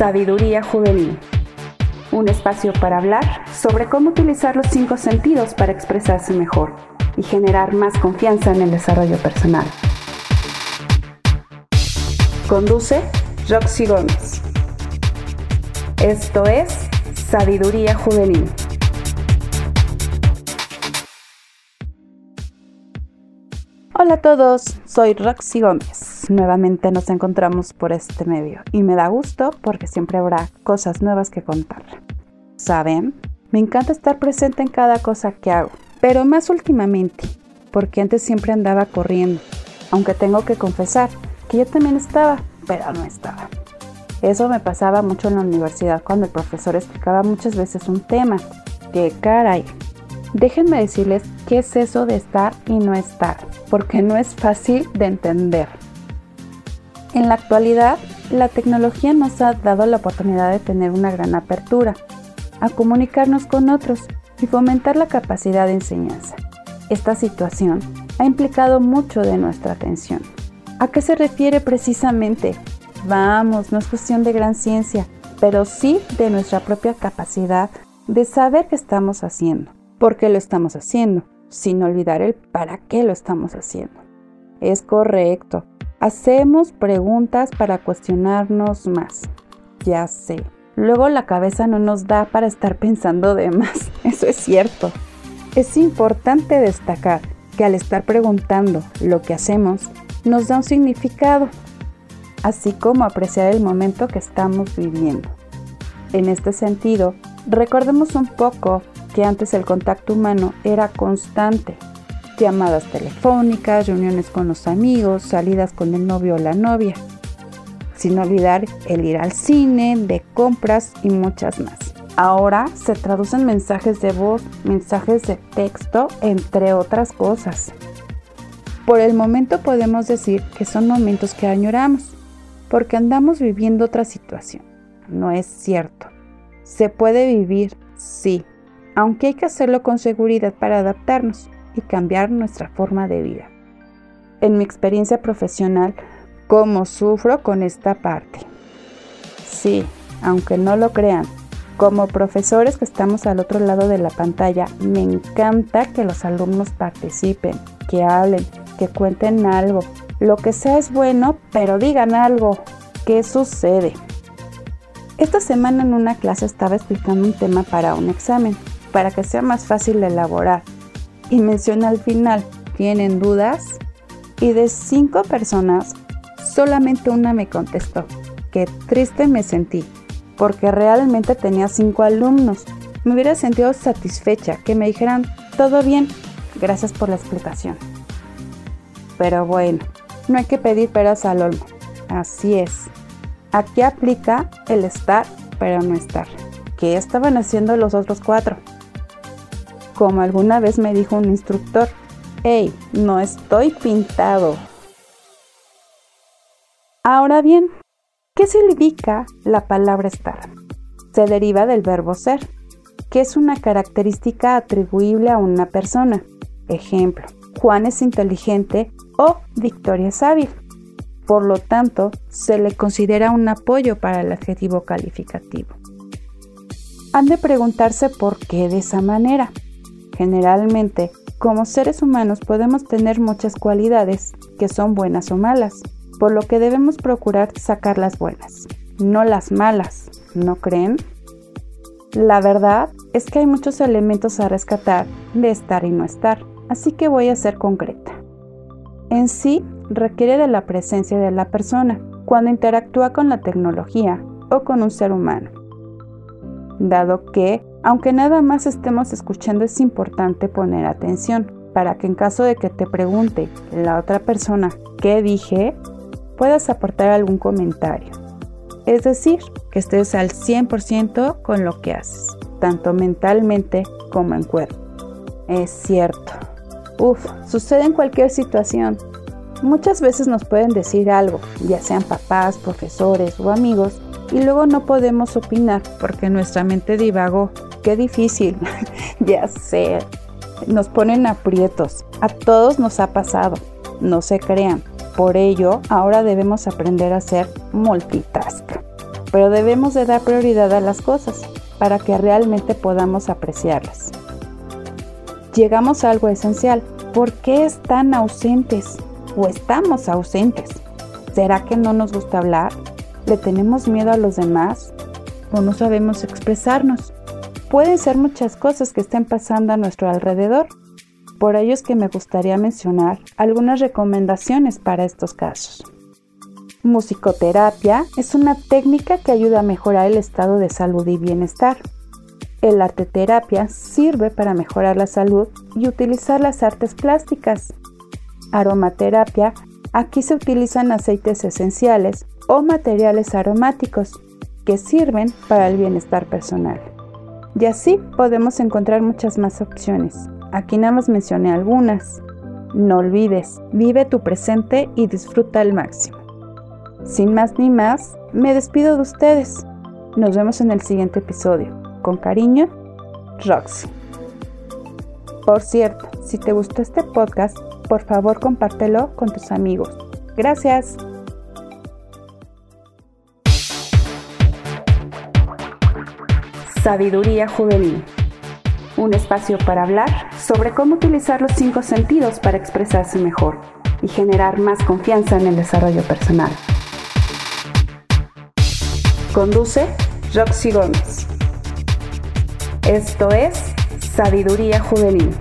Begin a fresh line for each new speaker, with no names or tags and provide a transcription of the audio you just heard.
Sabiduría Juvenil. Un espacio para hablar sobre cómo utilizar los cinco sentidos para expresarse mejor y generar más confianza en el desarrollo personal. Conduce Roxy Gómez. Esto es Sabiduría Juvenil. Hola a todos, soy Roxy Gómez. Nuevamente nos encontramos por este medio y me da gusto porque siempre habrá cosas nuevas que contar. ¿Saben? Me encanta estar presente en cada cosa que hago, pero más últimamente, porque antes siempre andaba corriendo, aunque tengo que confesar que yo también estaba, pero no estaba. Eso me pasaba mucho en la universidad cuando el profesor explicaba muchas veces un tema. ¡Qué caray! Déjenme decirles qué es eso de estar y no estar, porque no es fácil de entender. En la actualidad, la tecnología nos ha dado la oportunidad de tener una gran apertura, a comunicarnos con otros y fomentar la capacidad de enseñanza. Esta situación ha implicado mucho de nuestra atención. ¿A qué se refiere precisamente? Vamos, no es cuestión de gran ciencia, pero sí de nuestra propia capacidad de saber qué estamos haciendo por qué lo estamos haciendo, sin olvidar el para qué lo estamos haciendo. Es correcto. Hacemos preguntas para cuestionarnos más. Ya sé. Luego la cabeza no nos da para estar pensando de más. Eso es cierto. Es importante destacar que al estar preguntando lo que hacemos, nos da un significado, así como apreciar el momento que estamos viviendo. En este sentido, recordemos un poco que antes el contacto humano era constante. Llamadas telefónicas, reuniones con los amigos, salidas con el novio o la novia. Sin olvidar el ir al cine, de compras y muchas más. Ahora se traducen mensajes de voz, mensajes de texto, entre otras cosas. Por el momento podemos decir que son momentos que añoramos, porque andamos viviendo otra situación. No es cierto. Se puede vivir, sí, aunque hay que hacerlo con seguridad para adaptarnos y cambiar nuestra forma de vida. En mi experiencia profesional, ¿cómo sufro con esta parte? Sí, aunque no lo crean, como profesores que estamos al otro lado de la pantalla, me encanta que los alumnos participen, que hablen, que cuenten algo. Lo que sea es bueno, pero digan algo. ¿Qué sucede? Esta semana en una clase estaba explicando un tema para un examen para que sea más fácil elaborar. Y menciona al final, ¿tienen dudas? Y de cinco personas, solamente una me contestó. Qué triste me sentí, porque realmente tenía cinco alumnos. Me hubiera sentido satisfecha que me dijeran, todo bien, gracias por la explicación. Pero bueno, no hay que pedir peras al olmo. Así es. Aquí aplica el estar, pero no estar. ¿Qué estaban haciendo los otros cuatro? Como alguna vez me dijo un instructor, hey, no estoy pintado. Ahora bien, ¿qué significa la palabra estar? Se deriva del verbo ser, que es una característica atribuible a una persona. Ejemplo, Juan es inteligente o Victoria es hábil. Por lo tanto, se le considera un apoyo para el adjetivo calificativo. Han de preguntarse por qué de esa manera. Generalmente, como seres humanos podemos tener muchas cualidades que son buenas o malas, por lo que debemos procurar sacar las buenas, no las malas, ¿no creen? La verdad es que hay muchos elementos a rescatar de estar y no estar, así que voy a ser concreta. En sí, requiere de la presencia de la persona cuando interactúa con la tecnología o con un ser humano, dado que aunque nada más estemos escuchando es importante poner atención para que en caso de que te pregunte la otra persona qué dije, puedas aportar algún comentario. Es decir, que estés al 100% con lo que haces, tanto mentalmente como en cuerpo. Es cierto. Uf, sucede en cualquier situación. Muchas veces nos pueden decir algo, ya sean papás, profesores o amigos, y luego no podemos opinar porque nuestra mente divagó qué difícil, ya sé, nos ponen aprietos, a todos nos ha pasado, no se crean. Por ello, ahora debemos aprender a hacer multitask. pero debemos de dar prioridad a las cosas para que realmente podamos apreciarlas. Llegamos a algo esencial. ¿Por qué están ausentes o estamos ausentes? ¿Será que no nos gusta hablar? ¿Le tenemos miedo a los demás? ¿O no sabemos expresarnos? Pueden ser muchas cosas que estén pasando a nuestro alrededor. Por ello es que me gustaría mencionar algunas recomendaciones para estos casos. Musicoterapia es una técnica que ayuda a mejorar el estado de salud y bienestar. El arte terapia sirve para mejorar la salud y utilizar las artes plásticas. Aromaterapia, aquí se utilizan aceites esenciales o materiales aromáticos que sirven para el bienestar personal. Y así podemos encontrar muchas más opciones. Aquí nada más mencioné algunas. No olvides, vive tu presente y disfruta al máximo. Sin más ni más, me despido de ustedes. Nos vemos en el siguiente episodio. Con cariño, Roxy. Por cierto, si te gustó este podcast, por favor compártelo con tus amigos. Gracias. Sabiduría Juvenil. Un espacio para hablar sobre cómo utilizar los cinco sentidos para expresarse mejor y generar más confianza en el desarrollo personal. Conduce Roxy Gómez. Esto es Sabiduría Juvenil.